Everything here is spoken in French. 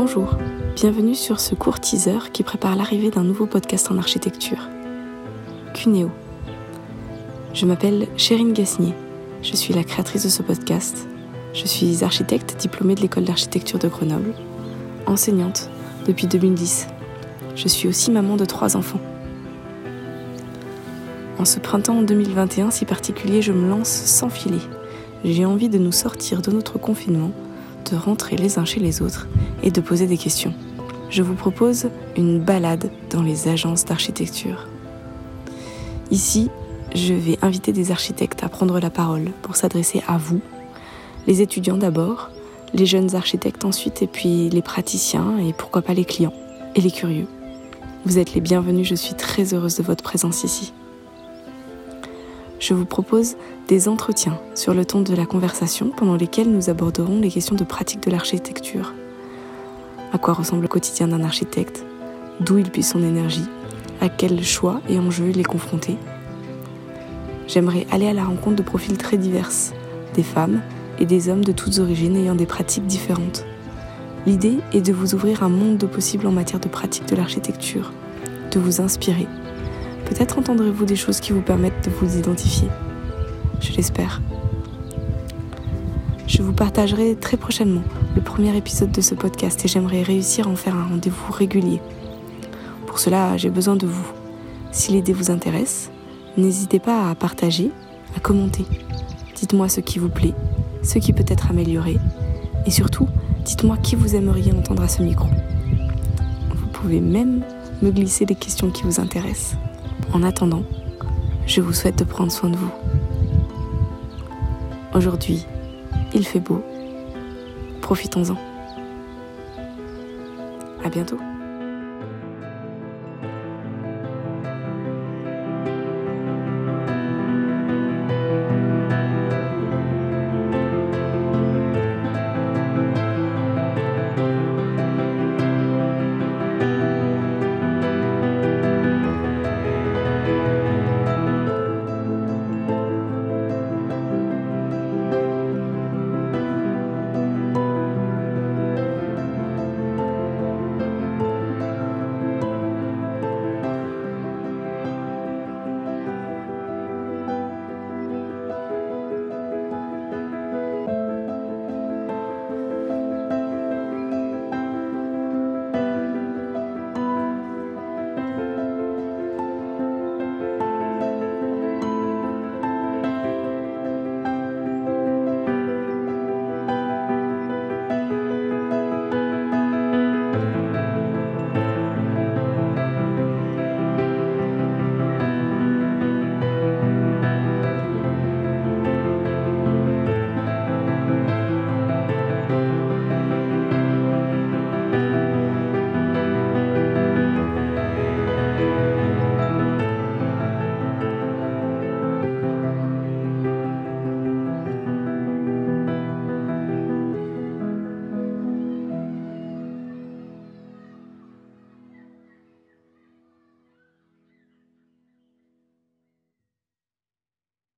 Bonjour, bienvenue sur ce court teaser qui prépare l'arrivée d'un nouveau podcast en architecture. Cuneo. Je m'appelle Chérine Gasnier, je suis la créatrice de ce podcast. Je suis architecte diplômée de l'école d'architecture de Grenoble, enseignante depuis 2010. Je suis aussi maman de trois enfants. En ce printemps 2021 si particulier, je me lance sans filet. J'ai envie de nous sortir de notre confinement, de rentrer les uns chez les autres et de poser des questions. Je vous propose une balade dans les agences d'architecture. Ici, je vais inviter des architectes à prendre la parole pour s'adresser à vous, les étudiants d'abord, les jeunes architectes ensuite, et puis les praticiens et pourquoi pas les clients et les curieux. Vous êtes les bienvenus, je suis très heureuse de votre présence ici je vous propose des entretiens sur le ton de la conversation pendant lesquels nous aborderons les questions de pratique de l'architecture. À quoi ressemble le quotidien d'un architecte? D'où il puise son énergie? À quels choix et enjeux il est confronté? J'aimerais aller à la rencontre de profils très divers, des femmes et des hommes de toutes origines ayant des pratiques différentes. L'idée est de vous ouvrir un monde de possibles en matière de pratique de l'architecture, de vous inspirer Peut-être entendrez-vous des choses qui vous permettent de vous identifier. Je l'espère. Je vous partagerai très prochainement le premier épisode de ce podcast et j'aimerais réussir à en faire un rendez-vous régulier. Pour cela, j'ai besoin de vous. Si l'idée vous intéresse, n'hésitez pas à partager, à commenter. Dites-moi ce qui vous plaît, ce qui peut être amélioré et surtout, dites-moi qui vous aimeriez entendre à ce micro. Vous pouvez même me glisser les questions qui vous intéressent. En attendant, je vous souhaite de prendre soin de vous. Aujourd'hui, il fait beau. Profitons-en. À bientôt.